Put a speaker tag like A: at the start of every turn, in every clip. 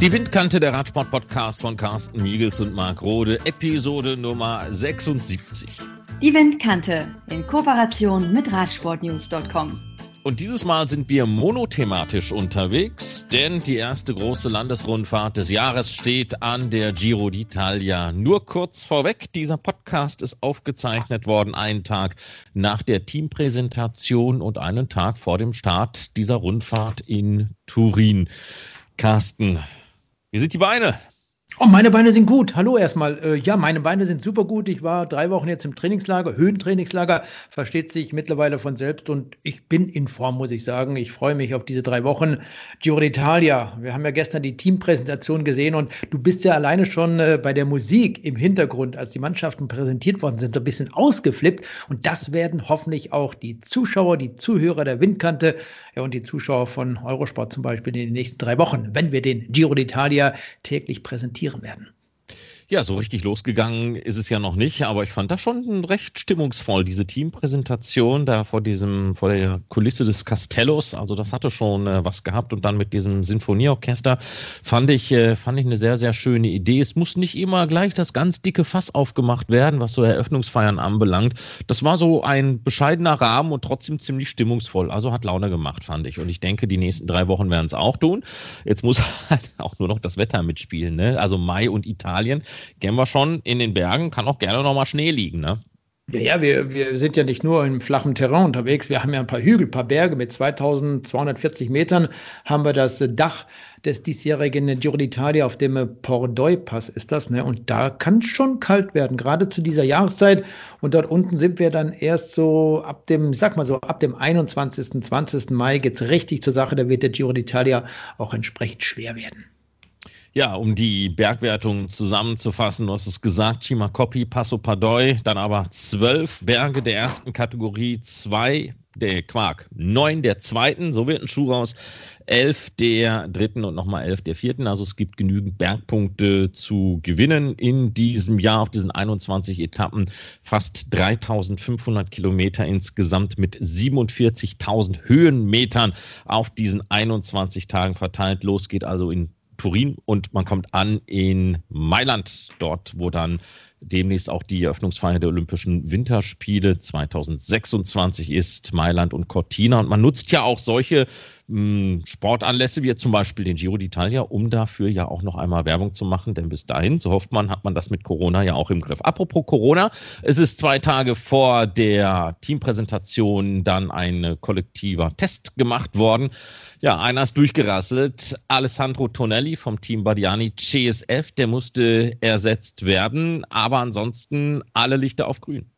A: Die Windkante der Radsport-Podcast von Carsten Miegels und Marc Rode, Episode Nummer 76.
B: Die Windkante in Kooperation mit Radsportnews.com.
A: Und dieses Mal sind wir monothematisch unterwegs, denn die erste große Landesrundfahrt des Jahres steht an der Giro d'Italia. Nur kurz vorweg, dieser Podcast ist aufgezeichnet worden, einen Tag nach der Teampräsentation und einen Tag vor dem Start dieser Rundfahrt in Turin. Carsten, wie sind die Beine?
C: Oh, meine Beine sind gut. Hallo erstmal. Äh, ja, meine Beine sind super gut. Ich war drei Wochen jetzt im Trainingslager, Höhentrainingslager, versteht sich mittlerweile von selbst und ich bin in Form, muss ich sagen. Ich freue mich auf diese drei Wochen. Giro d'Italia. Wir haben ja gestern die Teampräsentation gesehen und du bist ja alleine schon äh, bei der Musik im Hintergrund, als die Mannschaften präsentiert worden sind, ein bisschen ausgeflippt und das werden hoffentlich auch die Zuschauer, die Zuhörer der Windkante ja, und die Zuschauer von Eurosport zum Beispiel in den nächsten drei Wochen, wenn wir den Giro d'Italia täglich präsentieren passieren werden.
A: Ja, so richtig losgegangen ist es ja noch nicht, aber ich fand das schon recht stimmungsvoll, diese Teampräsentation da vor diesem, vor der Kulisse des Castellos. Also das hatte schon äh, was gehabt und dann mit diesem Sinfonieorchester fand ich, äh, fand ich eine sehr, sehr schöne Idee. Es muss nicht immer gleich das ganz dicke Fass aufgemacht werden, was so Eröffnungsfeiern anbelangt. Das war so ein bescheidener Rahmen und trotzdem ziemlich stimmungsvoll. Also hat Laune gemacht, fand ich. Und ich denke, die nächsten drei Wochen werden es auch tun. Jetzt muss halt auch nur noch das Wetter mitspielen, ne? Also Mai und Italien kennen wir schon in den Bergen, kann auch gerne nochmal Schnee liegen, ne?
C: Ja, ja wir, wir sind ja nicht nur im flachen Terrain unterwegs, wir haben ja ein paar Hügel, ein paar Berge mit 2240 Metern haben wir das Dach des diesjährigen Giro d'Italia auf dem Pordoi-Pass ist das, ne? Und da kann es schon kalt werden, gerade zu dieser Jahreszeit. Und dort unten sind wir dann erst so ab dem, sag mal so, ab dem 21., 20. Mai geht's richtig zur Sache. Da wird der Giro d'Italia auch entsprechend schwer werden.
A: Ja, um die Bergwertung zusammenzufassen, du hast es gesagt, Chimacopi, Passo Padoy, dann aber zwölf Berge der ersten Kategorie, zwei der Quark, neun der zweiten, so wird ein Schuh raus, elf der dritten und nochmal elf der vierten. Also es gibt genügend Bergpunkte zu gewinnen in diesem Jahr auf diesen 21 Etappen. Fast 3500 Kilometer insgesamt mit 47.000 Höhenmetern auf diesen 21 Tagen verteilt. Los geht also in Turin und man kommt an in Mailand, dort, wo dann demnächst auch die Eröffnungsfeier der Olympischen Winterspiele 2026 ist, Mailand und Cortina. Und man nutzt ja auch solche mh, Sportanlässe wie zum Beispiel den Giro d'Italia, um dafür ja auch noch einmal Werbung zu machen, denn bis dahin, so hofft man, hat man das mit Corona ja auch im Griff. Apropos Corona, es ist zwei Tage vor der Teampräsentation dann ein kollektiver Test gemacht worden. Ja, einer ist durchgerasselt. Alessandro Tonelli vom Team Badiani CSF, der musste ersetzt werden. Aber ansonsten alle Lichter auf grün.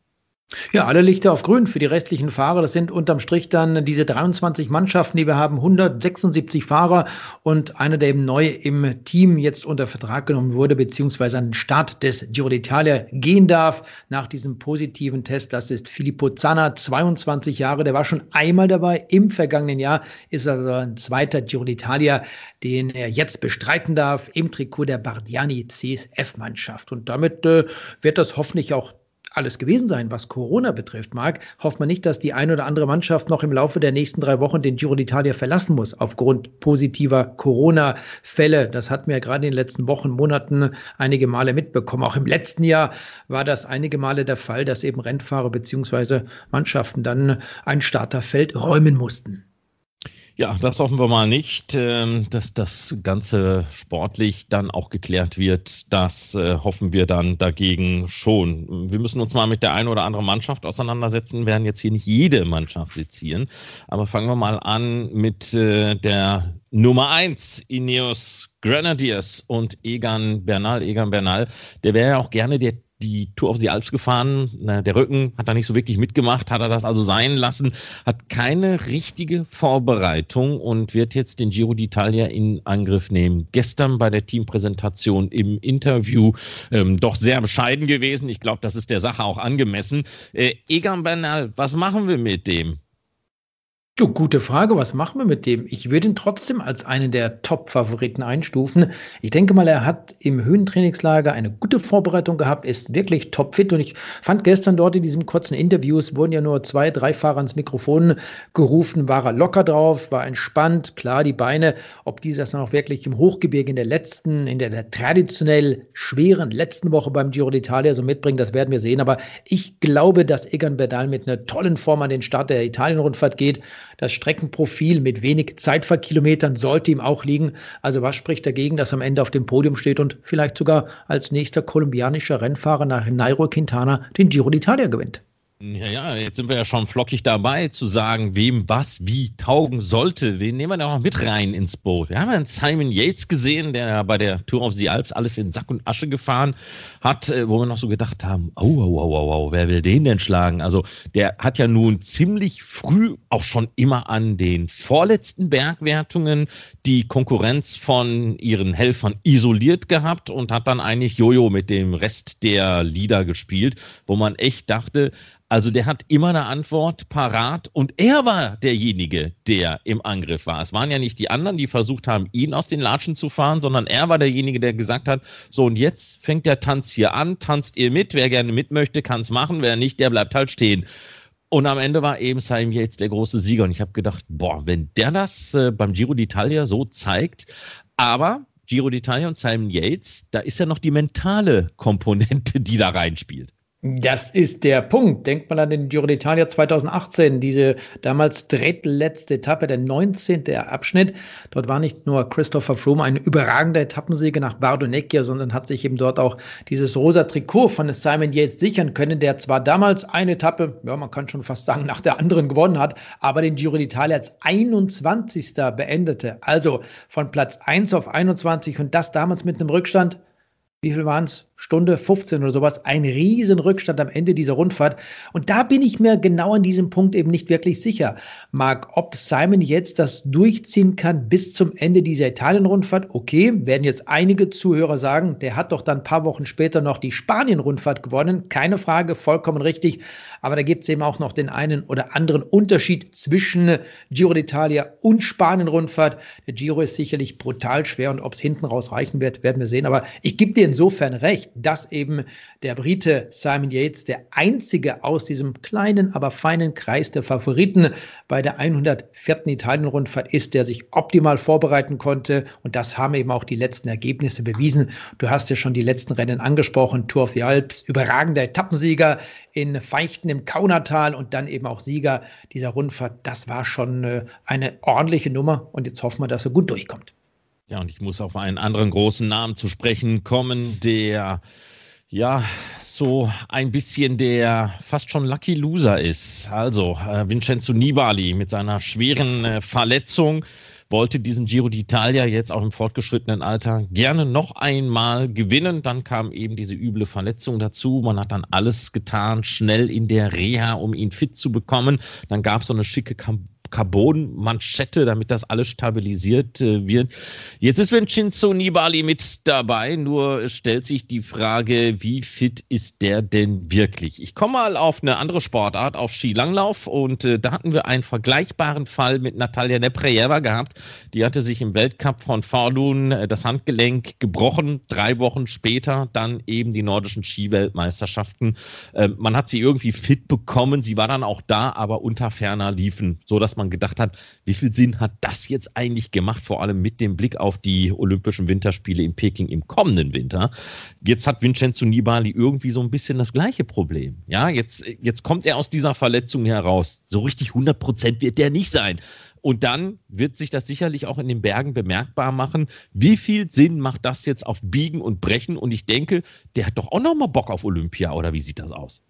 C: Ja, alle Lichter auf grün für die restlichen Fahrer. Das sind unterm Strich dann diese 23 Mannschaften, die wir haben, 176 Fahrer und einer, der eben neu im Team jetzt unter Vertrag genommen wurde, beziehungsweise an den Start des Giro d'Italia gehen darf nach diesem positiven Test. Das ist Filippo Zanna, 22 Jahre. Der war schon einmal dabei. Im vergangenen Jahr ist also ein zweiter Giro d'Italia, den er jetzt bestreiten darf im Trikot der Bardiani CSF-Mannschaft. Und damit äh, wird das hoffentlich auch alles gewesen sein, was Corona betrifft, Marc. Hofft man nicht, dass die eine oder andere Mannschaft noch im Laufe der nächsten drei Wochen den Giro d'Italia verlassen muss, aufgrund positiver Corona-Fälle. Das hatten wir ja gerade in den letzten Wochen, Monaten einige Male mitbekommen. Auch im letzten Jahr war das einige Male der Fall, dass eben Rennfahrer beziehungsweise Mannschaften dann ein Starterfeld räumen mussten.
A: Ja, das hoffen wir mal nicht, ähm, dass das Ganze sportlich dann auch geklärt wird. Das äh, hoffen wir dann dagegen schon. Wir müssen uns mal mit der einen oder anderen Mannschaft auseinandersetzen, wir werden jetzt hier nicht jede Mannschaft sezieren. Aber fangen wir mal an mit äh, der Nummer eins, Ineos Grenadiers und Egan Bernal. Egan Bernal, der wäre ja auch gerne der die Tour auf die Alps gefahren. Der Rücken hat da nicht so wirklich mitgemacht, hat er das also sein lassen, hat keine richtige Vorbereitung und wird jetzt den Giro d'Italia in Angriff nehmen. Gestern bei der Teampräsentation im Interview ähm, doch sehr bescheiden gewesen. Ich glaube, das ist der Sache auch angemessen. Äh, Egan Bernal, was machen wir mit dem?
C: Du, gute Frage. Was machen wir mit dem? Ich würde ihn trotzdem als einen der Top-Favoriten einstufen. Ich denke mal, er hat im Höhentrainingslager eine gute Vorbereitung gehabt, ist wirklich topfit. Und ich fand gestern dort in diesem kurzen Interview, es wurden ja nur zwei, drei Fahrer ans Mikrofon gerufen, war er locker drauf, war entspannt. Klar, die Beine, ob die das dann auch wirklich im Hochgebirge in der letzten, in der, der traditionell schweren letzten Woche beim Giro d'Italia so mitbringen, das werden wir sehen. Aber ich glaube, dass Egan Berdal mit einer tollen Form an den Start der Italien-Rundfahrt geht. Das Streckenprofil mit wenig Zeitfahrkilometern sollte ihm auch liegen. Also was spricht dagegen, dass er am Ende auf dem Podium steht und vielleicht sogar als nächster kolumbianischer Rennfahrer nach Nairo Quintana den Giro d'Italia gewinnt?
A: Ja, ja, jetzt sind wir ja schon flockig dabei zu sagen, wem was wie taugen sollte. Wen nehmen wir da noch mit rein ins Boot? Wir haben ja einen Simon Yates gesehen, der bei der Tour of the Alps alles in Sack und Asche gefahren hat, äh, wo wir noch so gedacht haben, oh, oh, oh, oh, oh, wer will den denn schlagen? Also der hat ja nun ziemlich früh auch schon immer an den vorletzten Bergwertungen die Konkurrenz von ihren Helfern isoliert gehabt und hat dann eigentlich Jojo mit dem Rest der Lieder gespielt, wo man echt dachte, also der hat immer eine Antwort parat und er war derjenige, der im Angriff war. Es waren ja nicht die anderen, die versucht haben, ihn aus den Latschen zu fahren, sondern er war derjenige, der gesagt hat, so und jetzt fängt der Tanz hier an, tanzt ihr mit, wer gerne mit möchte, kann es machen, wer nicht, der bleibt halt stehen. Und am Ende war eben Simon Yates der große Sieger und ich habe gedacht, boah, wenn der das äh, beim Giro d'Italia so zeigt, aber Giro d'Italia und Simon Yates, da ist ja noch die mentale Komponente, die da reinspielt.
C: Das ist der Punkt. Denkt mal an den Giro d'Italia 2018, diese damals drittletzte Etappe, der 19. Abschnitt. Dort war nicht nur Christopher Froome ein überragender Etappensiege nach Bardonecchia, sondern hat sich eben dort auch dieses rosa Trikot von Simon Yates sichern können, der zwar damals eine Etappe, ja, man kann schon fast sagen, nach der anderen gewonnen hat, aber den Giro d'Italia als 21. beendete. Also von Platz 1 auf 21 und das damals mit einem Rückstand. Wie viel waren es? Stunde 15 oder sowas, ein riesen Rückstand am Ende dieser Rundfahrt. Und da bin ich mir genau an diesem Punkt eben nicht wirklich sicher, Marc, ob Simon jetzt das durchziehen kann bis zum Ende dieser Italien-Rundfahrt. Okay, werden jetzt einige Zuhörer sagen, der hat doch dann ein paar Wochen später noch die Spanien-Rundfahrt gewonnen. Keine Frage, vollkommen richtig. Aber da gibt es eben auch noch den einen oder anderen Unterschied zwischen Giro d'Italia und Spanien-Rundfahrt. Der Giro ist sicherlich brutal schwer und ob es hinten raus reichen wird, werden wir sehen. Aber ich gebe dir insofern recht dass eben der Brite Simon Yates der einzige aus diesem kleinen, aber feinen Kreis der Favoriten bei der 104. Italien-Rundfahrt ist, der sich optimal vorbereiten konnte. Und das haben eben auch die letzten Ergebnisse bewiesen. Du hast ja schon die letzten Rennen angesprochen. Tour of the Alps, überragender Etappensieger in Feichten im Kaunertal und dann eben auch Sieger dieser Rundfahrt. Das war schon äh, eine ordentliche Nummer. Und jetzt hoffen wir, dass er gut durchkommt.
A: Ja, und ich muss auf einen anderen großen Namen zu sprechen kommen, der ja so ein bisschen der fast schon Lucky Loser ist. Also äh, Vincenzo Nibali mit seiner schweren äh, Verletzung wollte diesen Giro d'Italia jetzt auch im fortgeschrittenen Alter gerne noch einmal gewinnen. Dann kam eben diese üble Verletzung dazu. Man hat dann alles getan, schnell in der Reha, um ihn fit zu bekommen. Dann gab es so eine schicke Kampagne. Carbon-Manschette, damit das alles stabilisiert äh, wird. Jetzt ist Vincenzo Nibali mit dabei, nur stellt sich die Frage, wie fit ist der denn wirklich? Ich komme mal auf eine andere Sportart, auf Skilanglauf und äh, da hatten wir einen vergleichbaren Fall mit Natalia Neprejeva gehabt. Die hatte sich im Weltcup von Falun äh, das Handgelenk gebrochen, drei Wochen später dann eben die nordischen Skiweltmeisterschaften. Äh, man hat sie irgendwie fit bekommen, sie war dann auch da, aber unter ferner liefen, so dass man man gedacht hat, wie viel Sinn hat das jetzt eigentlich gemacht, vor allem mit dem Blick auf die Olympischen Winterspiele in Peking im kommenden Winter. Jetzt hat Vincenzo Nibali irgendwie so ein bisschen das gleiche Problem. Ja, jetzt, jetzt kommt er aus dieser Verletzung heraus. So richtig 100 Prozent wird der nicht sein. Und dann wird sich das sicherlich auch in den Bergen bemerkbar machen. Wie viel Sinn macht das jetzt auf Biegen und Brechen? Und ich denke, der hat doch auch noch mal Bock auf Olympia, oder wie sieht das aus?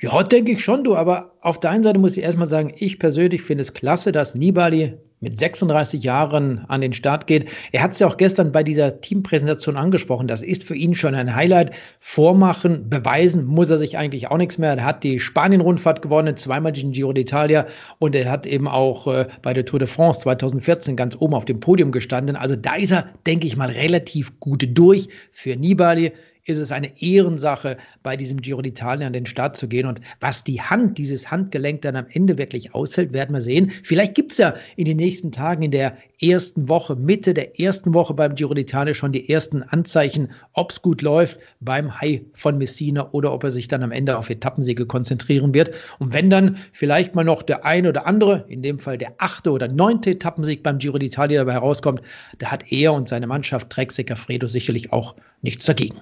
C: Ja, denke ich schon, du. Aber auf der einen Seite muss ich erstmal sagen, ich persönlich finde es klasse, dass Nibali mit 36 Jahren an den Start geht. Er hat es ja auch gestern bei dieser Teampräsentation angesprochen. Das ist für ihn schon ein Highlight. Vormachen, beweisen muss er sich eigentlich auch nichts mehr. Er hat die Spanien-Rundfahrt gewonnen, zweimal den Giro d'Italia und er hat eben auch äh, bei der Tour de France 2014 ganz oben auf dem Podium gestanden. Also da ist er, denke ich mal, relativ gut durch für Nibali ist es eine Ehrensache, bei diesem Giro d'Italia an den Start zu gehen. Und was die Hand, dieses Handgelenk dann am Ende wirklich aushält, werden wir sehen. Vielleicht gibt es ja in den nächsten Tagen, in der ersten Woche, Mitte der ersten Woche beim Giro d'Italia schon die ersten Anzeichen, ob es gut läuft beim High von Messina oder ob er sich dann am Ende auf Etappensiege konzentrieren wird. Und wenn dann vielleicht mal noch der eine oder andere, in dem Fall der achte oder neunte Etappensieg beim Giro d'Italia dabei herauskommt, da hat er und seine Mannschaft Trek Fredo sicherlich auch nichts dagegen.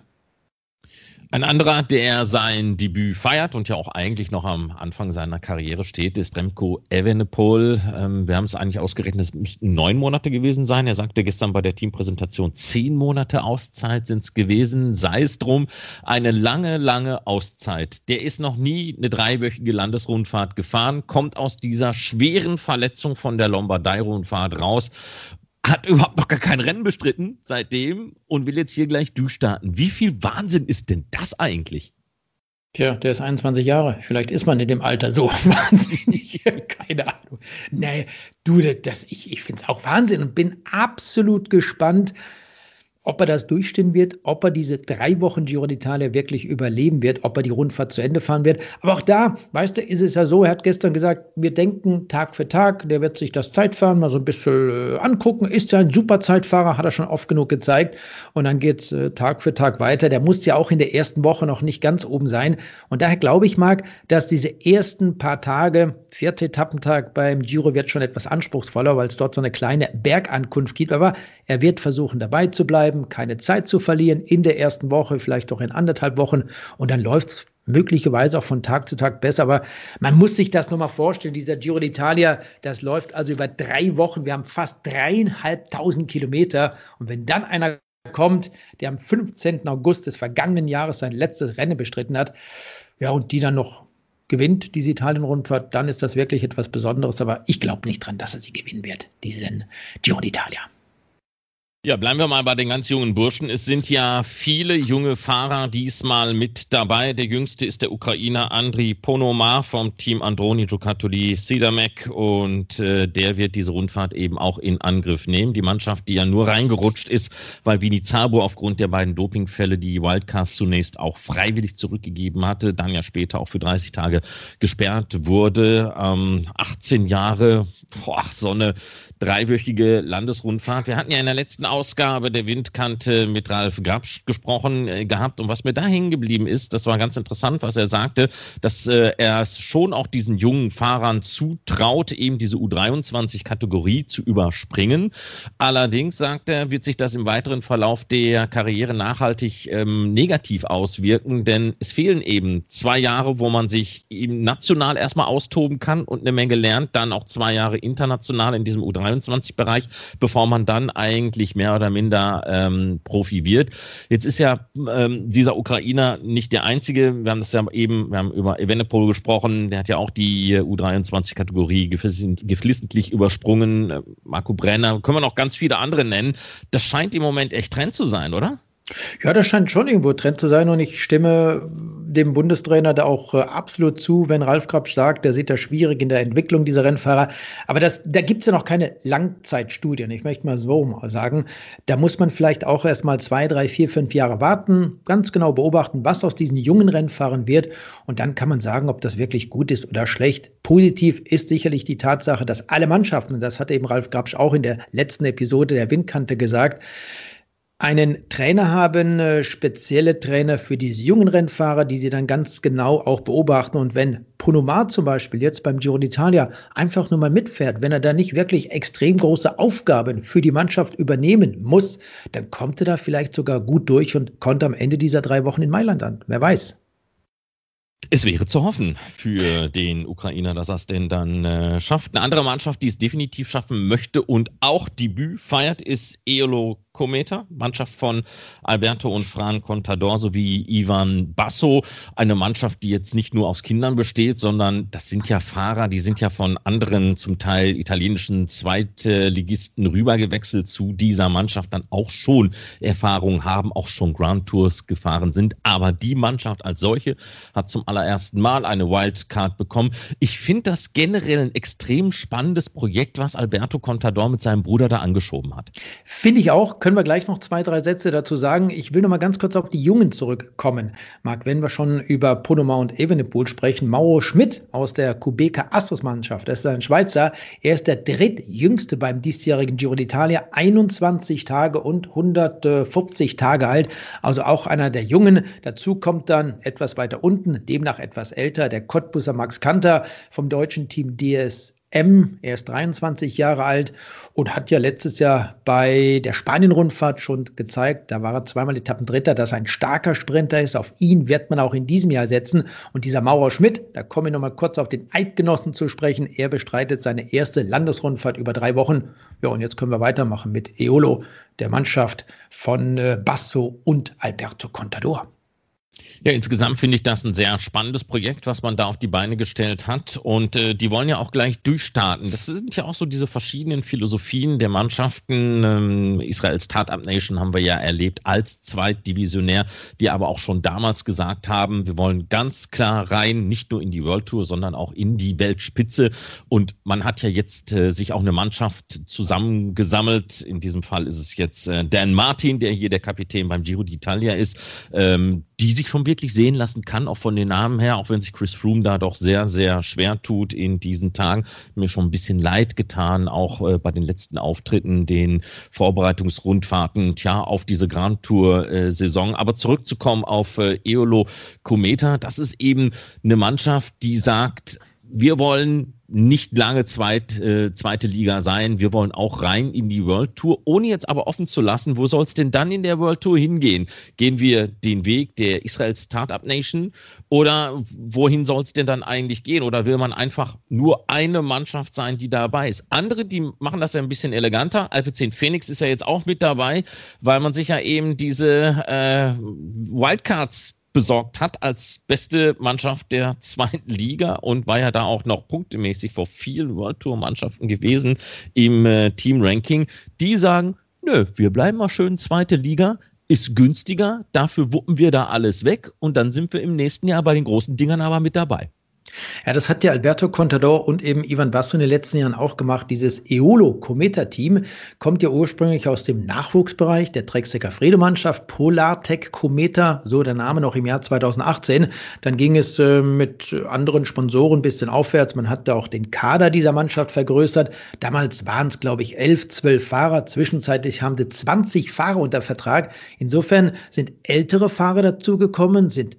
A: Ein anderer, der sein Debüt feiert und ja auch eigentlich noch am Anfang seiner Karriere steht, ist Remco Evenepoel. Ähm, wir haben es eigentlich ausgerechnet, es müssten neun Monate gewesen sein. Er sagte gestern bei der Teampräsentation, zehn Monate Auszeit sind es gewesen. Sei es drum, eine lange, lange Auszeit. Der ist noch nie eine dreiwöchige Landesrundfahrt gefahren, kommt aus dieser schweren Verletzung von der Lombardei-Rundfahrt raus hat überhaupt noch gar kein Rennen bestritten seitdem und will jetzt hier gleich durchstarten. Wie viel Wahnsinn ist denn das eigentlich?
C: Tja, der ist 21 Jahre. Vielleicht ist man in dem Alter so wahnsinnig. Keine Ahnung. Nee, du, das, ich, ich finde es auch Wahnsinn und bin absolut gespannt, ob er das durchstehen wird, ob er diese drei Wochen Giro d'Italia wirklich überleben wird, ob er die Rundfahrt zu Ende fahren wird. Aber auch da, weißt du, ist es ja so, er hat gestern gesagt, wir denken Tag für Tag, der wird sich das Zeitfahren mal so ein bisschen äh, angucken. Ist ja ein super Zeitfahrer, hat er schon oft genug gezeigt. Und dann geht es äh, Tag für Tag weiter. Der muss ja auch in der ersten Woche noch nicht ganz oben sein. Und daher glaube ich, Marc, dass diese ersten paar Tage, vierte Etappentag beim Giro wird schon etwas anspruchsvoller, weil es dort so eine kleine Bergankunft gibt. Aber er wird versuchen, dabei zu bleiben, keine Zeit zu verlieren in der ersten Woche, vielleicht auch in anderthalb Wochen. Und dann läuft es möglicherweise auch von Tag zu Tag besser. Aber man muss sich das nochmal vorstellen. Dieser Giro d'Italia, das läuft also über drei Wochen. Wir haben fast dreieinhalbtausend Kilometer. Und wenn dann einer kommt, der am 15. August des vergangenen Jahres sein letztes Rennen bestritten hat, ja, und die dann noch gewinnt, diese Italien-Rundfahrt, dann ist das wirklich etwas Besonderes. Aber ich glaube nicht dran, dass er sie gewinnen wird, diesen Giro d'Italia.
A: Ja, bleiben wir mal bei den ganz jungen Burschen. Es sind ja viele junge Fahrer diesmal mit dabei. Der jüngste ist der Ukrainer Andriy Ponomar vom Team Androni Giocattoli Sidamek und äh, der wird diese Rundfahrt eben auch in Angriff nehmen. Die Mannschaft, die ja nur reingerutscht ist, weil Vini Zabo aufgrund der beiden Dopingfälle die Wildcard zunächst auch freiwillig zurückgegeben hatte, dann ja später auch für 30 Tage gesperrt wurde. Ähm, 18 Jahre, boah, so eine dreiwöchige Landesrundfahrt. Wir hatten ja in der letzten Ausgabe der Windkante mit Ralf Grabsch gesprochen äh, gehabt und was mir da hängen geblieben ist, das war ganz interessant, was er sagte, dass äh, er es schon auch diesen jungen Fahrern zutraut, eben diese U23-Kategorie zu überspringen. Allerdings, sagt er, wird sich das im weiteren Verlauf der Karriere nachhaltig ähm, negativ auswirken, denn es fehlen eben zwei Jahre, wo man sich eben national erstmal austoben kann und eine Menge lernt, dann auch zwei Jahre international in diesem U23 23-Bereich, bevor man dann eigentlich mehr oder minder ähm, Profi wird. Jetzt ist ja ähm, dieser Ukrainer nicht der einzige. Wir haben das ja eben, wir haben über Evenepoel gesprochen, der hat ja auch die U23-Kategorie geflissentlich übersprungen. Marco Brenner, können wir noch ganz viele andere nennen. Das scheint im Moment echt Trend zu sein, oder?
C: Ja, das scheint schon irgendwo Trend zu sein und ich stimme dem Bundestrainer da auch äh, absolut zu, wenn Ralf Krabsch sagt, der sieht das schwierig in der Entwicklung dieser Rennfahrer. Aber das, da gibt es ja noch keine Langzeitstudien. Ich möchte mal so mal sagen, da muss man vielleicht auch erst mal zwei, drei, vier, fünf Jahre warten, ganz genau beobachten, was aus diesen jungen Rennfahrern wird. Und dann kann man sagen, ob das wirklich gut ist oder schlecht. Positiv ist sicherlich die Tatsache, dass alle Mannschaften, das hat eben Ralf Grabsch auch in der letzten Episode der Windkante gesagt, einen Trainer haben, äh, spezielle Trainer für diese jungen Rennfahrer, die sie dann ganz genau auch beobachten. Und wenn Ponomar zum Beispiel jetzt beim Giro d'Italia einfach nur mal mitfährt, wenn er da nicht wirklich extrem große Aufgaben für die Mannschaft übernehmen muss, dann kommt er da vielleicht sogar gut durch und kommt am Ende dieser drei Wochen in Mailand an. Wer weiß.
A: Es wäre zu hoffen für den Ukrainer, dass er es denn dann äh, schafft. Eine andere Mannschaft, die es definitiv schaffen möchte und auch Debüt feiert, ist Eolo Kometa, Mannschaft von Alberto und Fran Contador sowie Ivan Basso. Eine Mannschaft, die jetzt nicht nur aus Kindern besteht, sondern das sind ja Fahrer, die sind ja von anderen, zum Teil italienischen Zweitligisten rübergewechselt zu dieser Mannschaft, dann auch schon Erfahrung haben, auch schon Grand Tours gefahren sind. Aber die Mannschaft als solche hat zum allerersten Mal eine Wildcard bekommen. Ich finde das generell ein extrem spannendes Projekt, was Alberto Contador mit seinem Bruder da angeschoben hat.
C: Finde ich auch können wir gleich noch zwei, drei Sätze dazu sagen. Ich will noch mal ganz kurz auf die Jungen zurückkommen. Marc, wenn wir schon über Ponoma und Evenepoel sprechen, Mauro Schmidt aus der Kubeka Astros Mannschaft, das ist ein Schweizer, er ist der drittjüngste beim diesjährigen Giro d'Italia, 21 Tage und 150 Tage alt, also auch einer der Jungen. Dazu kommt dann etwas weiter unten, demnach etwas älter, der Cottbusser Max Kanter vom deutschen Team DS M. Er ist 23 Jahre alt und hat ja letztes Jahr bei der Spanien-Rundfahrt schon gezeigt, da war er zweimal Etappendritter, dass er ein starker Sprinter ist. Auf ihn wird man auch in diesem Jahr setzen. Und dieser Maurer Schmidt, da komme ich nochmal kurz auf den Eidgenossen zu sprechen. Er bestreitet seine erste Landesrundfahrt über drei Wochen. Ja, und jetzt können wir weitermachen mit Eolo, der Mannschaft von äh, Basso und Alberto Contador.
A: Ja, insgesamt finde ich das ein sehr spannendes Projekt, was man da auf die Beine gestellt hat. Und äh, die wollen ja auch gleich durchstarten. Das sind ja auch so diese verschiedenen Philosophien der Mannschaften. Ähm, Israels Startup Nation haben wir ja erlebt als Zweitdivisionär, die aber auch schon damals gesagt haben, wir wollen ganz klar rein, nicht nur in die World Tour, sondern auch in die Weltspitze. Und man hat ja jetzt äh, sich auch eine Mannschaft zusammengesammelt. In diesem Fall ist es jetzt äh, Dan Martin, der hier der Kapitän beim Giro d'Italia ist, ähm, die sich schon wirklich sehen lassen kann, auch von den Namen her, auch wenn sich Chris Froome da doch sehr, sehr schwer tut in diesen Tagen. Mir schon ein bisschen leid getan, auch äh, bei den letzten Auftritten, den Vorbereitungsrundfahrten, tja, auf diese Grand Tour-Saison. Aber zurückzukommen auf äh, Eolo Cometa, das ist eben eine Mannschaft, die sagt, wir wollen nicht lange zweit, äh, zweite Liga sein. Wir wollen auch rein in die World Tour, ohne jetzt aber offen zu lassen, wo soll es denn dann in der World Tour hingehen? Gehen wir den Weg der Israel Startup Nation oder wohin soll es denn dann eigentlich gehen? Oder will man einfach nur eine Mannschaft sein, die dabei ist? Andere, die machen das ja ein bisschen eleganter. Alpe 10 Phoenix ist ja jetzt auch mit dabei, weil man sich ja eben diese äh, Wildcards besorgt hat als beste Mannschaft der zweiten Liga und war ja da auch noch punktemäßig vor vielen World Tour Mannschaften gewesen im äh, Team Ranking. Die sagen, nö, wir bleiben mal schön zweite Liga, ist günstiger, dafür wuppen wir da alles weg und dann sind wir im nächsten Jahr bei den großen Dingern aber mit dabei.
C: Ja, das hat ja Alberto Contador und eben Ivan Basso in den letzten Jahren auch gemacht. Dieses Eolo Cometa Team kommt ja ursprünglich aus dem Nachwuchsbereich der Trecksecker Fredemannschaft Polartech Cometa, so der Name noch im Jahr 2018. Dann ging es äh, mit anderen Sponsoren ein bisschen aufwärts. Man hat da auch den Kader dieser Mannschaft vergrößert. Damals waren es, glaube ich, elf, zwölf Fahrer. Zwischenzeitlich haben sie 20 Fahrer unter Vertrag. Insofern sind ältere Fahrer dazugekommen, sind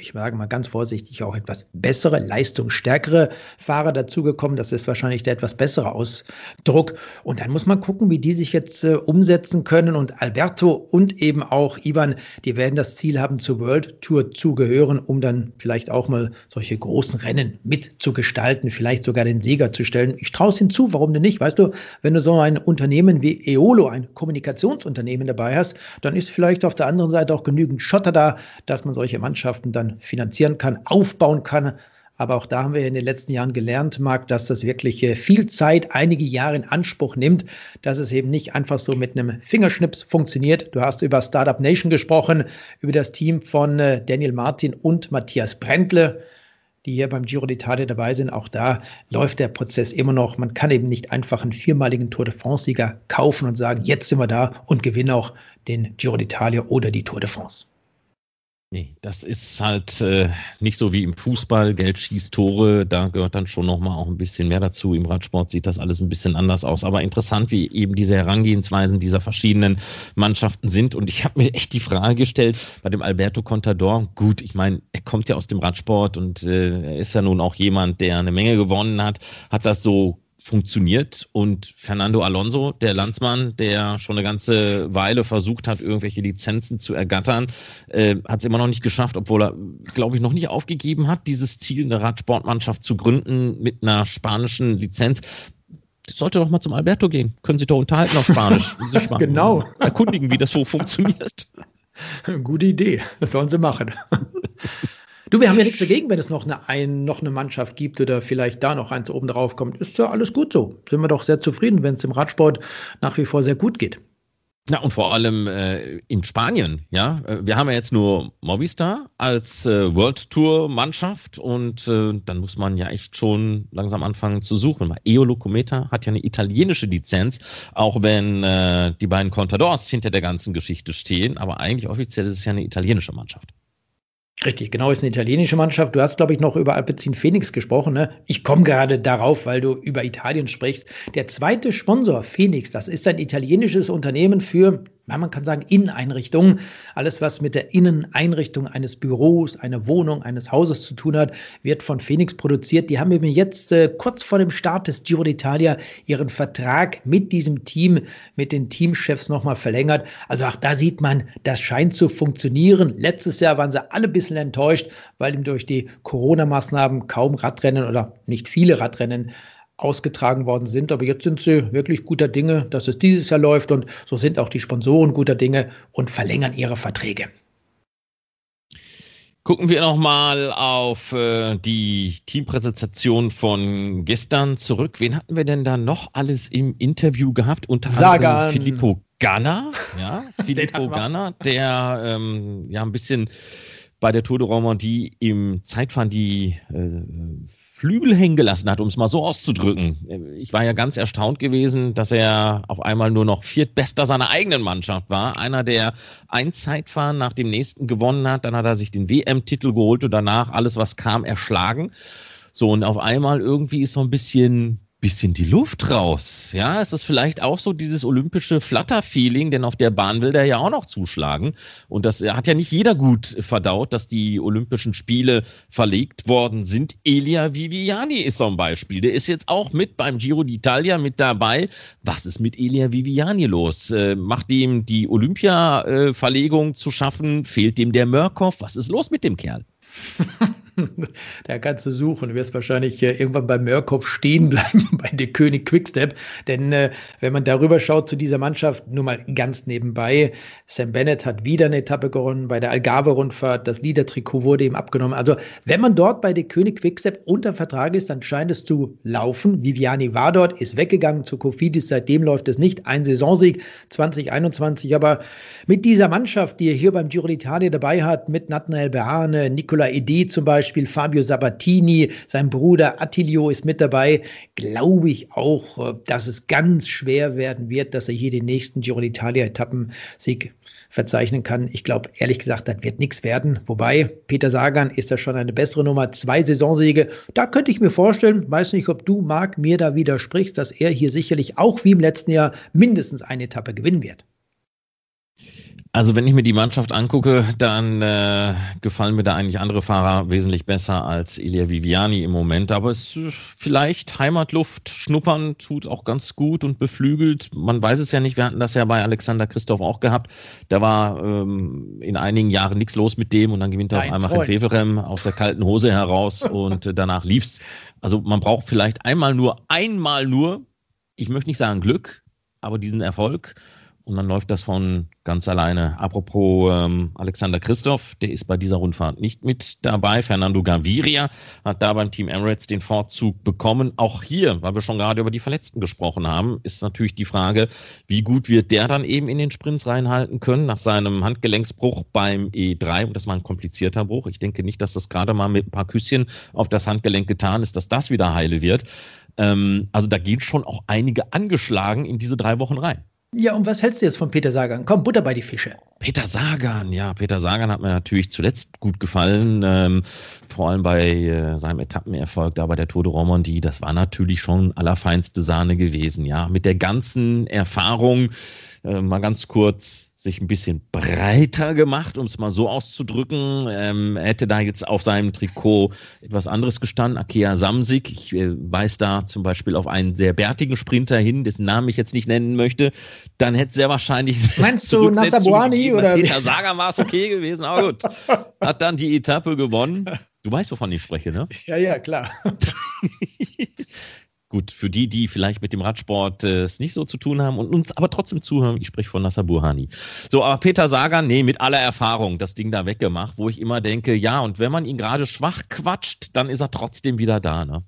C: ich sage mal ganz vorsichtig, auch etwas bessere, leistungsstärkere Fahrer dazugekommen. Das ist wahrscheinlich der etwas bessere Ausdruck. Und dann muss man gucken, wie die sich jetzt äh, umsetzen können. Und Alberto und eben auch Ivan, die werden das Ziel haben, zur World Tour zu gehören, um dann vielleicht auch mal solche großen Rennen mitzugestalten, vielleicht sogar den Sieger zu stellen. Ich traue es ihnen zu, warum denn nicht? Weißt du, wenn du so ein Unternehmen wie Eolo, ein Kommunikationsunternehmen dabei hast, dann ist vielleicht auf der anderen Seite auch genügend Schotter da, dass man solche Mannschaften dann finanzieren kann, aufbauen kann. Aber auch da haben wir in den letzten Jahren gelernt, Marc, dass das wirklich äh, viel Zeit, einige Jahre in Anspruch nimmt, dass es eben nicht einfach so mit einem Fingerschnips funktioniert. Du hast über Startup Nation gesprochen, über das Team von äh, Daniel Martin und Matthias Brentle, die hier beim Giro d'Italia dabei sind. Auch da läuft der Prozess immer noch. Man kann eben nicht einfach einen viermaligen Tour de France-Sieger kaufen und sagen, jetzt sind wir da und gewinnen auch den Giro d'Italia oder die Tour de France.
A: Nee, das ist halt äh, nicht so wie im Fußball, Geld schießt Tore, da gehört dann schon nochmal auch ein bisschen mehr dazu. Im Radsport sieht das alles ein bisschen anders aus. Aber interessant, wie eben diese Herangehensweisen dieser verschiedenen Mannschaften sind. Und ich habe mir echt die Frage gestellt bei dem Alberto Contador, gut, ich meine, er kommt ja aus dem Radsport und äh, er ist ja nun auch jemand, der eine Menge gewonnen hat, hat das so funktioniert. Und Fernando Alonso, der Landsmann, der schon eine ganze Weile versucht hat, irgendwelche Lizenzen zu ergattern, äh, hat es immer noch nicht geschafft, obwohl er, glaube ich, noch nicht aufgegeben hat, dieses Ziel, eine Radsportmannschaft zu gründen mit einer spanischen Lizenz. Das sollte doch mal zum Alberto gehen. Können Sie doch unterhalten auf Spanisch.
C: genau.
A: erkundigen, wie das so funktioniert.
C: Gute Idee. Das sollen Sie machen. Du, wir haben ja nichts dagegen, wenn es noch eine, ein, noch eine Mannschaft gibt oder vielleicht da noch eins oben drauf kommt. Ist ja alles gut so. Sind wir doch sehr zufrieden, wenn es im Radsport nach wie vor sehr gut geht.
A: Ja, und vor allem äh, in Spanien, ja. Äh, wir haben ja jetzt nur Movistar als äh, World Tour Mannschaft und äh, dann muss man ja echt schon langsam anfangen zu suchen. Weil Eolo Cometa hat ja eine italienische Lizenz, auch wenn äh, die beiden Contadors hinter der ganzen Geschichte stehen, aber eigentlich offiziell ist es ja eine italienische Mannschaft.
C: Richtig, genau, ist eine italienische Mannschaft. Du hast, glaube ich, noch über Alpecin Phoenix gesprochen. Ne? Ich komme gerade darauf, weil du über Italien sprichst. Der zweite Sponsor, Phoenix, das ist ein italienisches Unternehmen für man kann sagen Inneneinrichtungen. Alles, was mit der Inneneinrichtung eines Büros, einer Wohnung, eines Hauses zu tun hat, wird von Phoenix produziert. Die haben eben jetzt äh, kurz vor dem Start des Giro d'Italia ihren Vertrag mit diesem Team, mit den Teamchefs nochmal verlängert. Also auch da sieht man, das scheint zu funktionieren. Letztes Jahr waren sie alle ein bisschen enttäuscht, weil ihm durch die Corona-Maßnahmen kaum Radrennen oder nicht viele Radrennen ausgetragen worden sind. Aber jetzt sind sie wirklich guter Dinge, dass es dieses Jahr läuft und so sind auch die Sponsoren guter Dinge und verlängern ihre Verträge.
A: Gucken wir nochmal auf äh, die Teampräsentation von gestern zurück. Wen hatten wir denn da noch alles im Interview gehabt? Unter Sagan. anderem Filippo Ganna. Ja, Filippo Ganna, der ähm, ja ein bisschen bei der Tour de Romandie im Zeitfahren die äh, Flügel hängen gelassen hat, um es mal so auszudrücken. Ich war ja ganz erstaunt gewesen, dass er auf einmal nur noch viertbester seiner eigenen Mannschaft war. Einer, der ein Zeitfahren nach dem nächsten gewonnen hat. Dann hat er sich den WM-Titel geholt und danach alles, was kam, erschlagen. So, und auf einmal irgendwie ist so ein bisschen bisschen die Luft raus. Ja, es ist vielleicht auch so dieses olympische Flatter-Feeling, denn auf der Bahn will der ja auch noch zuschlagen. Und das hat ja nicht jeder gut verdaut, dass die Olympischen Spiele verlegt worden sind. Elia Viviani ist so ein Beispiel. Der ist jetzt auch mit beim Giro d'Italia mit dabei. Was ist mit Elia Viviani los? Äh, macht ihm die Olympia-Verlegung zu schaffen? Fehlt dem der Mörkow? Was ist los mit dem Kerl?
C: da kannst du suchen. Du wirst wahrscheinlich äh, irgendwann bei Mörkopf stehen bleiben, bei der König Quickstep. Denn äh, wenn man darüber schaut zu dieser Mannschaft, nur mal ganz nebenbei, Sam Bennett hat wieder eine Etappe gewonnen bei der Algarve-Rundfahrt. Das Liedertrikot wurde ihm abgenommen. Also, wenn man dort bei der König Quickstep unter Vertrag ist, dann scheint es zu laufen. Viviani war dort, ist weggegangen zu Kofidis. Seitdem läuft es nicht. Ein Saisonsieg 2021. Aber mit dieser Mannschaft, die er hier beim Giro d'Italia dabei hat, mit Nathanael Beane, Nicola Edi zum Beispiel, Beispiel Fabio Sabatini, sein Bruder Attilio ist mit dabei, glaube ich auch, äh, dass es ganz schwer werden wird, dass er hier den nächsten Giro d'Italia-Etappensieg verzeichnen kann. Ich glaube, ehrlich gesagt, das wird nichts werden. Wobei, Peter Sagan ist ja schon eine bessere Nummer. Zwei Saisonsiege. Da könnte ich mir vorstellen, weiß nicht, ob du, Marc, mir da widersprichst, dass er hier sicherlich auch wie im letzten Jahr mindestens eine Etappe gewinnen wird.
A: Also wenn ich mir die Mannschaft angucke, dann äh, gefallen mir da eigentlich andere Fahrer wesentlich besser als Elia Viviani im Moment. Aber es ist vielleicht Heimatluft schnuppern tut auch ganz gut und beflügelt. Man weiß es ja nicht. Wir hatten das ja bei Alexander Christoph auch gehabt. Da war ähm, in einigen Jahren nichts los mit dem und dann gewinnt er auf einmal in Feverem aus der kalten Hose heraus und äh, danach lief's. Also man braucht vielleicht einmal nur, einmal nur, ich möchte nicht sagen Glück, aber diesen Erfolg und dann läuft das von ganz alleine. Apropos ähm, Alexander Christoph, der ist bei dieser Rundfahrt nicht mit dabei. Fernando Gaviria hat da beim Team Emirates den Vorzug bekommen. Auch hier, weil wir schon gerade über die Verletzten gesprochen haben, ist natürlich die Frage, wie gut wird der dann eben in den Sprints reinhalten können nach seinem Handgelenksbruch beim E3. Und das war ein komplizierter Bruch. Ich denke nicht, dass das gerade mal mit ein paar Küsschen auf das Handgelenk getan ist, dass das wieder heile wird. Ähm, also da gehen schon auch einige angeschlagen in diese drei Wochen rein.
C: Ja, und was hältst du jetzt von Peter Sagan? Komm, Butter bei die Fische.
A: Peter Sagan, ja, Peter Sagan hat mir natürlich zuletzt gut gefallen, ähm, vor allem bei äh, seinem Etappenerfolg da bei der Tour de Romandie. Das war natürlich schon allerfeinste Sahne gewesen, ja. Mit der ganzen Erfahrung, äh, mal ganz kurz sich ein bisschen breiter gemacht, um es mal so auszudrücken. Ähm, er hätte da jetzt auf seinem Trikot etwas anderes gestanden, Akea Samsig. Ich äh, weise da zum Beispiel auf einen sehr bärtigen Sprinter hin, dessen Namen ich jetzt nicht nennen möchte. Dann hätte sehr wahrscheinlich.
C: Meinst du Nassabuani oder?
A: Peter Sager war es okay gewesen, aber gut. Hat dann die Etappe gewonnen. Du weißt, wovon ich spreche, ne?
C: Ja, ja, klar.
A: Gut, für die, die vielleicht mit dem Radsport äh, es nicht so zu tun haben und uns aber trotzdem zuhören, ich spreche von Nasser Burhani. So, aber Peter Sagan, nee, mit aller Erfahrung das Ding da weggemacht, wo ich immer denke, ja, und wenn man ihn gerade schwach quatscht, dann ist er trotzdem wieder da, ne?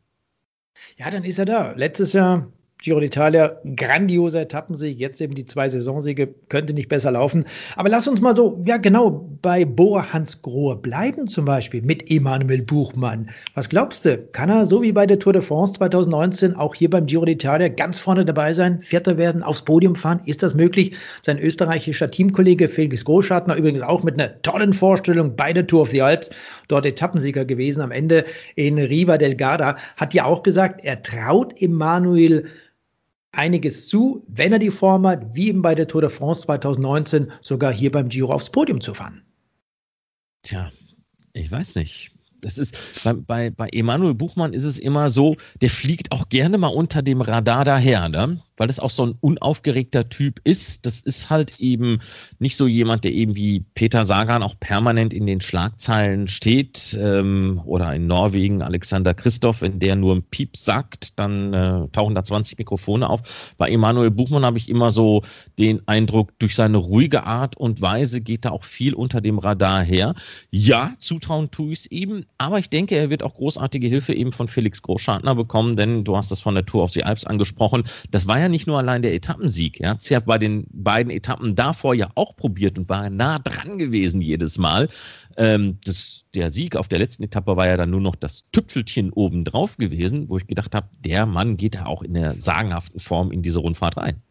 C: Ja, dann ist er da. Letztes Jahr Giro d'Italia, grandioser Etappensieg, jetzt eben die zwei Saisonsiege, könnte nicht besser laufen. Aber lass uns mal so, ja genau, bei Bora Hans Grohe bleiben zum Beispiel mit Emanuel Buchmann. Was glaubst du, kann er so wie bei der Tour de France 2019 auch hier beim Giro d'Italia ganz vorne dabei sein, Vierter werden, aufs Podium fahren? Ist das möglich? Sein österreichischer Teamkollege Felix Großschartner übrigens auch mit einer tollen Vorstellung bei der Tour of the Alps, dort Etappensieger gewesen am Ende in Riva del Garda, hat ja auch gesagt, er traut Emanuel einiges zu, wenn er die Form hat, wie eben bei der Tour de France 2019, sogar hier beim Giro aufs Podium zu fahren.
A: Tja, ich weiß nicht. Das ist bei, bei, bei Emanuel Buchmann ist es immer so, der fliegt auch gerne mal unter dem Radar daher. Ne? Weil das auch so ein unaufgeregter Typ ist. Das ist halt eben nicht so jemand, der eben wie Peter Sagan auch permanent in den Schlagzeilen steht ähm, oder in Norwegen Alexander Christoph, wenn der nur ein Piep sagt, dann äh, tauchen da 20 Mikrofone auf. Bei Emanuel Buchmann habe ich immer so den Eindruck, durch seine ruhige Art und Weise geht da auch viel unter dem Radar her. Ja, zutrauen tue ich es eben, aber ich denke, er wird auch großartige Hilfe eben von Felix Großschartner bekommen, denn du hast das von der Tour auf die Alps angesprochen. Das war ja nicht nur allein der Etappensieg. Er hat ja bei den beiden Etappen davor ja auch probiert und war nah dran gewesen jedes Mal. Ähm, das, der Sieg auf der letzten Etappe war ja dann nur noch das Tüpfelchen obendrauf gewesen, wo ich gedacht habe, der Mann geht ja auch in der sagenhaften Form in diese Rundfahrt rein.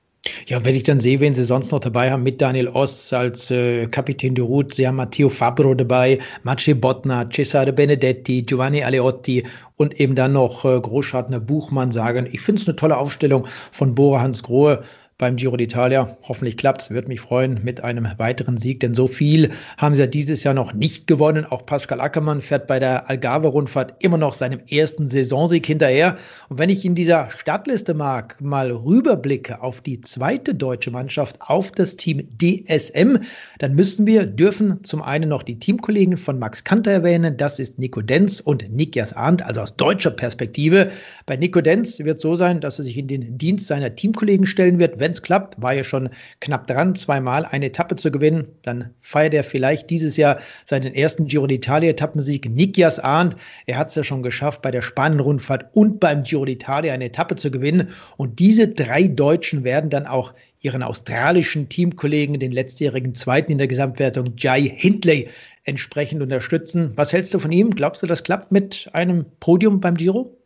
C: Ja, wenn ich dann sehe, wen sie sonst noch dabei haben, mit Daniel Oss als äh, Kapitän de Route, sie haben Matteo Fabro dabei, Maciej Bottner, Cesare Benedetti, Giovanni Aleotti und eben dann noch äh, Großschartner Buchmann sagen. Ich finde es eine tolle Aufstellung von Bora Hans Grohe beim Giro d'Italia. Hoffentlich klappt es, würde mich freuen mit einem weiteren Sieg, denn so viel haben sie ja dieses Jahr noch nicht gewonnen. Auch Pascal Ackermann fährt bei der Algarve-Rundfahrt immer noch seinem ersten Saisonsieg hinterher. Und wenn ich in dieser Startliste mag, mal rüberblicke auf die zweite deutsche Mannschaft, auf das Team DSM, dann müssen wir, dürfen zum einen noch die Teamkollegen von Max Kanter erwähnen. Das ist Nico Denz und Nikias Arndt, also aus deutscher Perspektive. Bei Nico Denz wird es so sein, dass er sich in den Dienst seiner Teamkollegen stellen wird, wenn es klappt, war ja schon knapp dran, zweimal eine Etappe zu gewinnen. Dann feiert er vielleicht dieses Jahr seinen ersten Giro d'Italia-Etappensieg. Nikias Arndt, er hat es ja schon geschafft, bei der Spanien-Rundfahrt und beim Giro d'Italia eine Etappe zu gewinnen. Und diese drei Deutschen werden dann auch ihren australischen Teamkollegen, den letztjährigen Zweiten in der Gesamtwertung, Jai Hindley, entsprechend unterstützen. Was hältst du von ihm? Glaubst du, das klappt mit einem Podium beim Giro?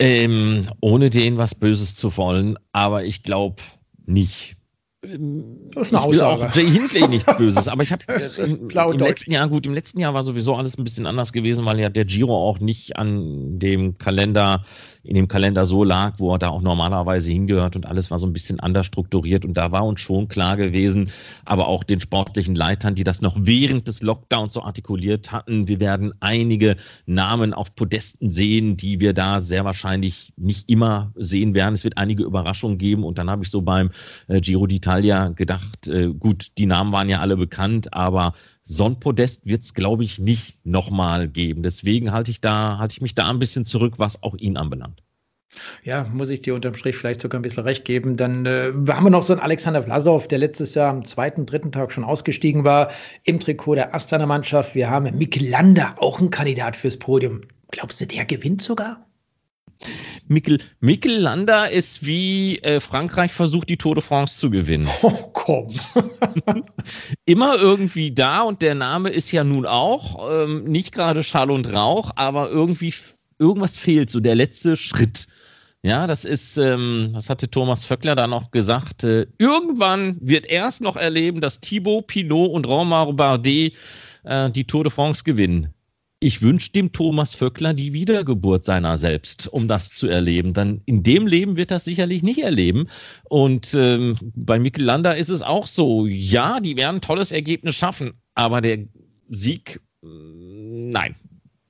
A: Ähm, ohne denen was Böses zu wollen, aber ich glaube nicht.
C: Ähm, ich will auch
A: Jay Hindley nichts Böses, aber ich habe im, im letzten Jahr, gut, im letzten Jahr war sowieso alles ein bisschen anders gewesen, weil ja der Giro auch nicht an dem Kalender in dem Kalender so lag, wo er da auch normalerweise hingehört und alles war so ein bisschen anders strukturiert und da war uns schon klar gewesen, aber auch den sportlichen Leitern, die das noch während des Lockdowns so artikuliert hatten, wir werden einige Namen auf Podesten sehen, die wir da sehr wahrscheinlich nicht immer sehen werden. Es wird einige Überraschungen geben und dann habe ich so beim äh, Giro d'Italia gedacht, äh, gut, die Namen waren ja alle bekannt, aber so ein Podest wird es, glaube ich, nicht nochmal geben. Deswegen halte ich, da, ich mich da ein bisschen zurück, was auch ihn anbelangt.
C: Ja, muss ich dir unterm Strich vielleicht sogar ein bisschen recht geben. Dann äh, haben wir noch so einen Alexander Vlasov, der letztes Jahr am zweiten, dritten Tag schon ausgestiegen war im Trikot der Astana-Mannschaft. Wir haben Mikel Landa, auch ein Kandidat fürs Podium. Glaubst du, der gewinnt sogar?
A: Mikkel, Mikkel Landa ist wie äh, Frankreich versucht, die Tour de France zu gewinnen.
C: Oh, komm.
A: Immer irgendwie da und der Name ist ja nun auch ähm, nicht gerade Schall und Rauch, aber irgendwie irgendwas fehlt, so der letzte Schritt. Ja, das ist, ähm, was hatte Thomas Vöckler da noch gesagt? Äh, irgendwann wird er es noch erleben, dass Thibaut Pinot und Romain Bardet äh, die Tour de France gewinnen ich wünsche dem Thomas Vöckler die Wiedergeburt seiner selbst, um das zu erleben. Dann in dem Leben wird das sicherlich nicht erleben. Und ähm, bei Mikkel Lander ist es auch so. Ja, die werden ein tolles Ergebnis schaffen, aber der Sieg, nein,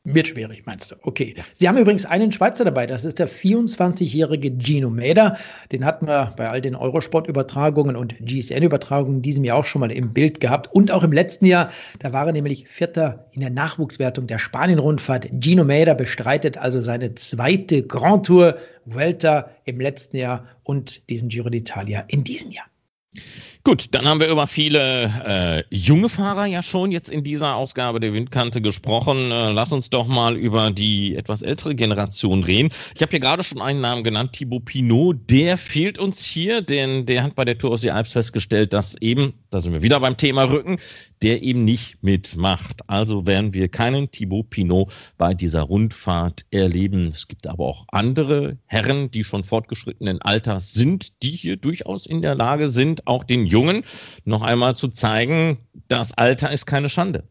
C: wird schwierig, meinst du? Okay. Sie haben übrigens einen Schweizer dabei, das ist der 24-jährige Gino Mäder. Den hatten wir bei all den Eurosport-Übertragungen und GSN-Übertragungen in diesem Jahr auch schon mal im Bild gehabt. Und auch im letzten Jahr, da war er nämlich Vierter in der Nachwuchswertung der Spanien-Rundfahrt. Gino Mäder bestreitet also seine zweite Grand Tour Vuelta im letzten Jahr und diesen Giro d'Italia in diesem Jahr.
A: Gut, dann haben wir über viele äh, junge Fahrer ja schon jetzt in dieser Ausgabe der Windkante gesprochen. Äh, lass uns doch mal über die etwas ältere Generation reden. Ich habe hier gerade schon einen Namen genannt, Thibaut Pinot. Der fehlt uns hier, denn der hat bei der Tour aus die Alps festgestellt, dass eben, da sind wir wieder beim Thema Rücken, der eben nicht mitmacht. Also werden wir keinen Thibaut Pinot bei dieser Rundfahrt erleben. Es gibt aber auch andere Herren, die schon fortgeschrittenen Alters sind, die hier durchaus in der Lage sind, auch den Jungen noch einmal zu zeigen, das Alter ist keine Schande.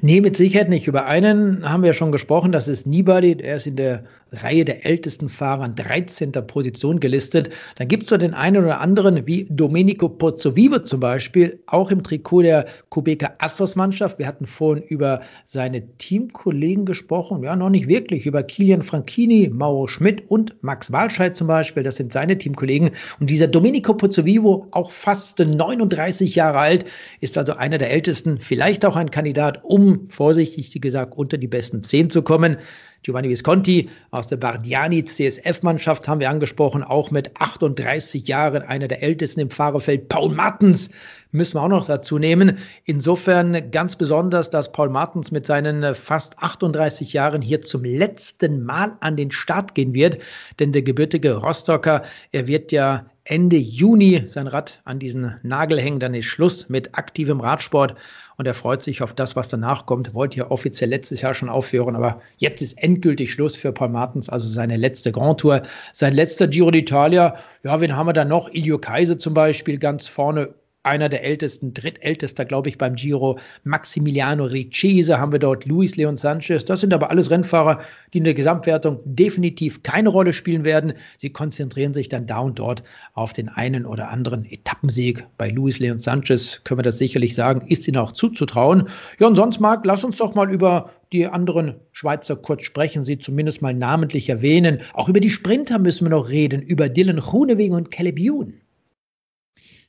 C: Nee, mit Sicherheit nicht. Über einen haben wir schon gesprochen, das ist Nibali. Er ist in der Reihe der ältesten Fahrer an 13. Position gelistet. Dann gibt es so den einen oder anderen, wie Domenico Pozzovivo zum Beispiel, auch im Trikot der Kubeka Astros Mannschaft. Wir hatten vorhin über seine Teamkollegen gesprochen. Ja, noch nicht wirklich. Über Kilian Franchini, Mauro Schmidt und Max Walscheid zum Beispiel. Das sind seine Teamkollegen. Und dieser Domenico Pozzovivo, auch fast 39 Jahre alt, ist also einer der ältesten, vielleicht auch ein Kandidat, um vorsichtig gesagt unter die besten 10 zu kommen. Giovanni Visconti aus der Bardiani CSF-Mannschaft haben wir angesprochen, auch mit 38 Jahren einer der ältesten im Fahrerfeld. Paul Martens müssen wir auch noch dazu nehmen. Insofern ganz besonders, dass Paul Martens mit seinen fast 38 Jahren hier zum letzten Mal an den Start gehen wird. Denn der gebürtige Rostocker, er wird ja Ende Juni sein Rad an diesen Nagel hängen. Dann ist Schluss mit aktivem Radsport und er freut sich auf das, was danach kommt. Wollte ja offiziell letztes Jahr schon aufhören, aber jetzt ist endgültig Schluss für Paul Martens, also seine letzte Grand Tour, sein letzter Giro d'Italia. Ja, wen haben wir da noch? Ilio Kaiser zum Beispiel ganz vorne einer der ältesten, drittältester, glaube ich, beim Giro. Maximiliano Ricchese haben wir dort, Luis Leon Sanchez. Das sind aber alles Rennfahrer, die in der Gesamtwertung definitiv keine Rolle spielen werden. Sie konzentrieren sich dann da und dort auf den einen oder anderen Etappensieg. Bei Luis Leon Sanchez können wir das sicherlich sagen, ist ihnen auch zuzutrauen. Ja, und sonst, Marc, lass uns doch mal über die anderen Schweizer kurz sprechen, sie zumindest mal namentlich erwähnen. Auch über die Sprinter müssen wir noch reden, über Dylan Groenewegen und Caleb Ewan.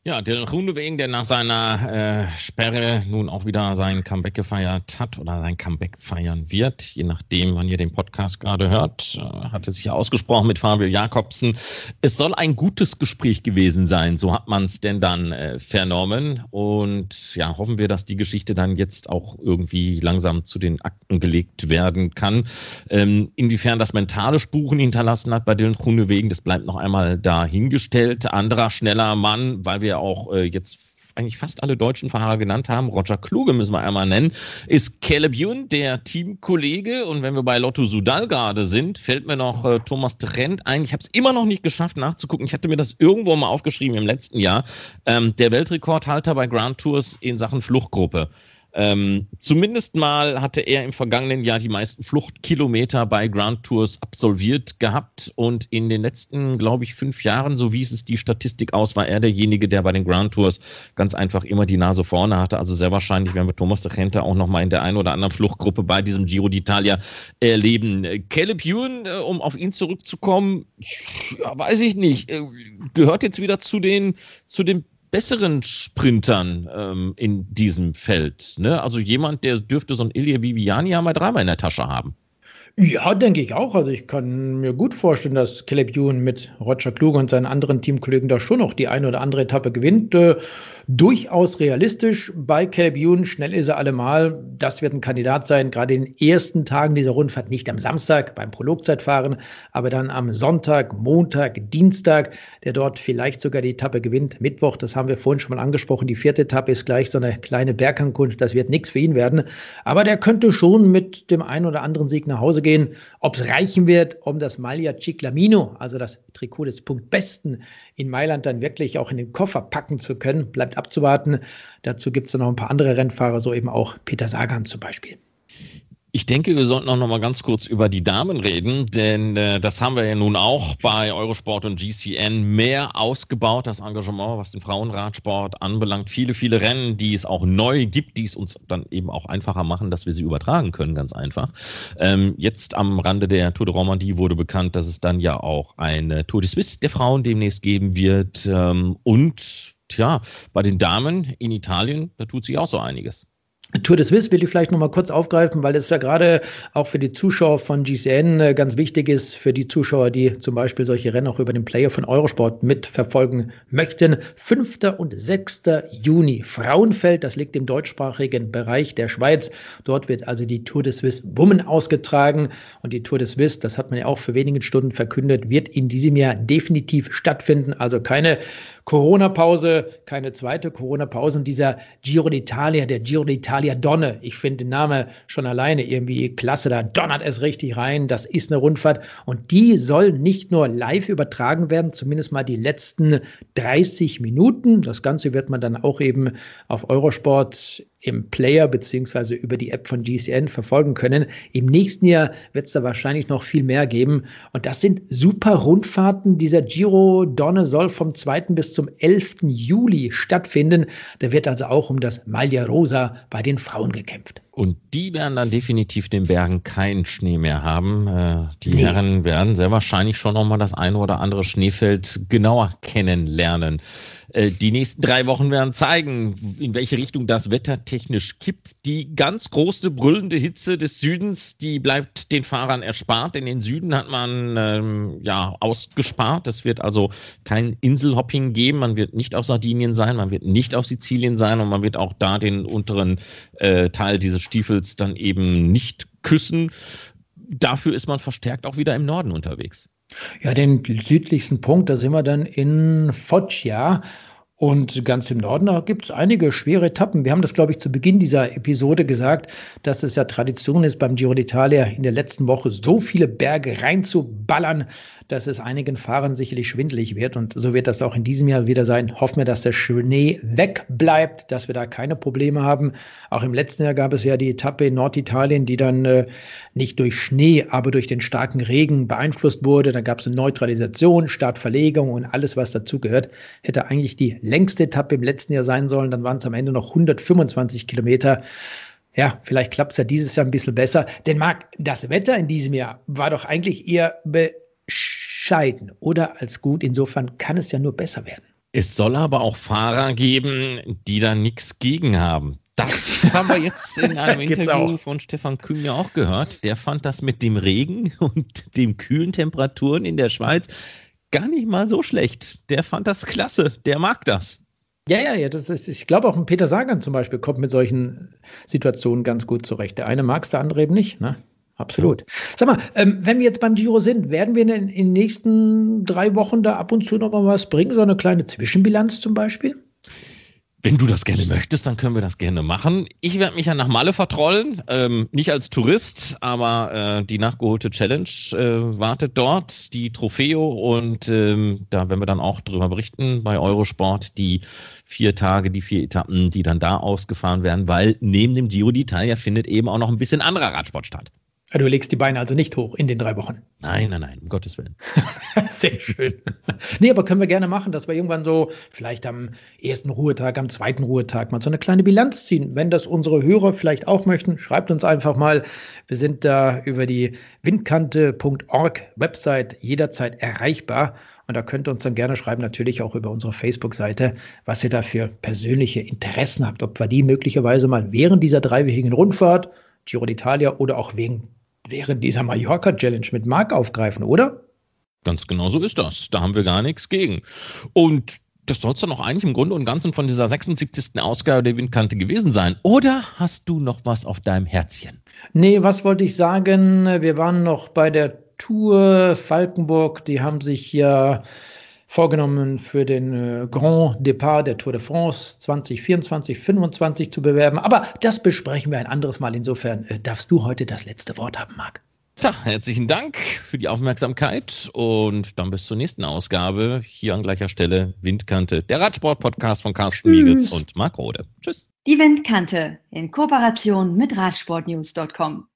A: Ja, Dylan Groenewegen, der nach seiner äh, Sperre nun auch wieder sein Comeback gefeiert hat oder sein Comeback feiern wird, je nachdem, wann ihr den Podcast gerade hört, äh, hatte sich ja ausgesprochen mit Fabio Jakobsen. Es soll ein gutes Gespräch gewesen sein, so hat man es denn dann äh, vernommen. Und ja, hoffen wir, dass die Geschichte dann jetzt auch irgendwie langsam zu den Akten gelegt werden kann. Ähm, inwiefern das mentale Spuren hinterlassen hat bei Dylan Groenewegen, das bleibt noch einmal dahingestellt. Anderer schneller Mann, weil wir auch äh, jetzt eigentlich fast alle deutschen Fahrer genannt haben, Roger Kluge müssen wir einmal nennen, ist Caleb Ewan, der Teamkollege. Und wenn wir bei Lotto Sudal gerade sind, fällt mir noch äh, Thomas Trent ein. Ich habe es immer noch nicht geschafft nachzugucken. Ich hatte mir das irgendwo mal aufgeschrieben im letzten Jahr. Ähm, der Weltrekordhalter bei Grand Tours in Sachen Fluchtgruppe. Ähm, zumindest mal hatte er im vergangenen Jahr die meisten Fluchtkilometer bei Grand Tours absolviert gehabt und in den letzten, glaube ich, fünf Jahren, so wies es die Statistik aus, war er derjenige, der bei den Grand Tours ganz einfach immer die Nase vorne hatte. Also sehr wahrscheinlich werden wir Thomas de Gente auch nochmal in der einen oder anderen Fluchtgruppe bei diesem Giro d'Italia erleben. Caleb Ewan, äh, um auf ihn zurückzukommen, ja, weiß ich nicht, äh, gehört jetzt wieder zu den, zu den besseren Sprintern ähm, in diesem Feld. Ne? Also jemand, der dürfte so ein Ilya Viviani ja mal dreimal in der Tasche haben.
C: Ja, denke ich auch. Also ich kann mir gut vorstellen, dass Caleb Ewan mit Roger Kluge und seinen anderen Teamkollegen da schon noch die eine oder andere Etappe gewinnt. Äh, durchaus realistisch bei Caleb Ewan. Schnell ist er allemal. Das wird ein Kandidat sein, gerade in den ersten Tagen dieser Rundfahrt, nicht am Samstag beim Prologzeitfahren, aber dann am Sonntag, Montag, Dienstag, der dort vielleicht sogar die Etappe gewinnt. Mittwoch, das haben wir vorhin schon mal angesprochen. Die vierte Etappe ist gleich so eine kleine Bergankunft. Das wird nichts für ihn werden. Aber der könnte schon mit dem einen oder anderen Sieg nach Hause gehen. Ob es reichen wird, um das Maglia Ciclamino, also das Trikot des Punktbesten in Mailand dann wirklich auch in den Koffer packen zu können, bleibt abzuwarten. Dazu gibt es dann noch ein paar andere Rennfahrer, so eben auch Peter Sagan zum Beispiel.
A: Ich denke, wir sollten auch noch mal ganz kurz über die Damen reden, denn äh, das haben wir ja nun auch bei Eurosport und GCN mehr ausgebaut, das Engagement, was den Frauenradsport anbelangt. Viele, viele Rennen, die es auch neu gibt, die es uns dann eben auch einfacher machen, dass wir sie übertragen können, ganz einfach. Ähm, jetzt am Rande der Tour de Romandie wurde bekannt, dass es dann ja auch eine Tour de Suisse der Frauen demnächst geben wird. Ähm, und tja, bei den Damen in Italien, da tut sich auch so einiges.
C: Tour de Suisse will ich vielleicht noch mal kurz aufgreifen, weil es ja gerade auch für die Zuschauer von GCN äh, ganz wichtig ist, für die Zuschauer, die zum Beispiel solche Rennen auch über den Player von Eurosport mitverfolgen möchten. 5. und 6. Juni Frauenfeld, das liegt im deutschsprachigen Bereich der Schweiz. Dort wird also die Tour de Suisse Women ausgetragen und die Tour de Suisse, das hat man ja auch für wenige Stunden verkündet, wird in diesem Jahr definitiv stattfinden. Also keine Corona-Pause, keine zweite Corona-Pause und dieser Giro d'Italia, der Giro d'Italia Donne, ich finde den Namen schon alleine irgendwie klasse, da donnert es richtig rein, das ist eine Rundfahrt. Und die soll nicht nur live übertragen werden, zumindest mal die letzten 30 Minuten, das Ganze wird man dann auch eben auf Eurosport im Player beziehungsweise über die App von GCN verfolgen können. Im nächsten Jahr wird es da wahrscheinlich noch viel mehr geben. Und das sind super Rundfahrten. Dieser Giro Donne soll vom 2. bis zum 11. Juli stattfinden. Da wird also auch um das Maglia Rosa bei den Frauen gekämpft.
A: Und die werden dann definitiv den Bergen keinen Schnee mehr haben. Äh, die nee. Herren werden sehr wahrscheinlich schon nochmal das eine oder andere Schneefeld genauer kennenlernen. Äh, die nächsten drei Wochen werden zeigen, in welche Richtung das Wetter technisch kippt. Die ganz große brüllende Hitze des Südens, die bleibt den Fahrern erspart. In den Süden hat man ähm, ja ausgespart. Es wird also kein Inselhopping geben. Man wird nicht auf Sardinien sein, man wird nicht auf Sizilien sein und man wird auch da den unteren äh, Teil dieses Stiefels dann eben nicht küssen. Dafür ist man verstärkt auch wieder im Norden unterwegs.
C: Ja, den südlichsten Punkt, da sind wir dann in Foggia. Und ganz im Norden gibt es einige schwere Etappen. Wir haben das, glaube ich, zu Beginn dieser Episode gesagt, dass es ja Tradition ist, beim Giro d'Italia in der letzten Woche so viele Berge reinzuballern, dass es einigen Fahrern sicherlich schwindelig wird. Und so wird das auch in diesem Jahr wieder sein. Hoffen wir, dass der Schnee wegbleibt, dass wir da keine Probleme haben. Auch im letzten Jahr gab es ja die Etappe in Norditalien, die dann äh, nicht durch Schnee, aber durch den starken Regen beeinflusst wurde. Da gab es eine Neutralisation, Startverlegung und alles, was dazugehört. Hätte eigentlich die längste Etappe im letzten Jahr sein sollen. Dann waren es am Ende noch 125 Kilometer ja, vielleicht klappt es ja dieses Jahr ein bisschen besser. Denn Marc, das Wetter in diesem Jahr war doch eigentlich eher be scheiden oder als gut. Insofern kann es ja nur besser werden.
A: Es soll aber auch Fahrer geben, die da nichts gegen haben. Das haben wir jetzt in einem Interview von Stefan Kühn ja auch gehört. Der fand das mit dem Regen und den kühlen Temperaturen in der Schweiz gar nicht mal so schlecht. Der fand das klasse. Der mag das.
C: Ja, ja, ja. Das ist, ich glaube, auch ein Peter Sagan zum Beispiel kommt mit solchen Situationen ganz gut zurecht. Der eine mag es, der andere eben nicht. Ne? Absolut. Sag mal, ähm, wenn wir jetzt beim Giro sind, werden wir in, in den nächsten drei Wochen da ab und zu noch mal was bringen? So eine kleine Zwischenbilanz zum Beispiel?
A: Wenn du das gerne möchtest, dann können wir das gerne machen. Ich werde mich ja nach Malle vertrollen, ähm, nicht als Tourist, aber äh, die nachgeholte Challenge äh, wartet dort, die Trofeo und ähm, da werden wir dann auch drüber berichten bei Eurosport, die vier Tage, die vier Etappen, die dann da ausgefahren werden, weil neben dem Giro d'Italia findet eben auch noch ein bisschen anderer Radsport statt.
C: Du legst die Beine also nicht hoch in den drei Wochen.
A: Nein, nein, nein, um Gottes Willen.
C: Sehr schön. Nee, aber können wir gerne machen, dass wir irgendwann so, vielleicht am ersten Ruhetag, am zweiten Ruhetag mal so eine kleine Bilanz ziehen. Wenn das unsere Hörer vielleicht auch möchten, schreibt uns einfach mal. Wir sind da über die windkante.org Website jederzeit erreichbar. Und da könnt ihr uns dann gerne schreiben, natürlich auch über unsere Facebook-Seite, was ihr da für persönliche Interessen habt. Ob wir die möglicherweise mal während dieser dreiwöchigen Rundfahrt Giro d'Italia oder auch wegen während dieser Mallorca-Challenge mit Marc aufgreifen, oder?
A: Ganz genau so ist das. Da haben wir gar nichts gegen. Und das soll es dann auch eigentlich im Grunde und Ganzen von dieser 76. Ausgabe der Windkante gewesen sein. Oder hast du noch was auf deinem Herzchen?
C: Nee, was wollte ich sagen? Wir waren noch bei der Tour Falkenburg. Die haben sich ja vorgenommen, für den äh, Grand Depart der Tour de France 2024, 2025 zu bewerben. Aber das besprechen wir ein anderes Mal. Insofern äh, darfst du heute das letzte Wort haben, Marc.
A: Tja, herzlichen Dank für die Aufmerksamkeit und dann bis zur nächsten Ausgabe hier an gleicher Stelle Windkante, der Radsport-Podcast von Carsten Miegels und Marc Rode.
B: Tschüss. Die Windkante in Kooperation mit Radsportnews.com.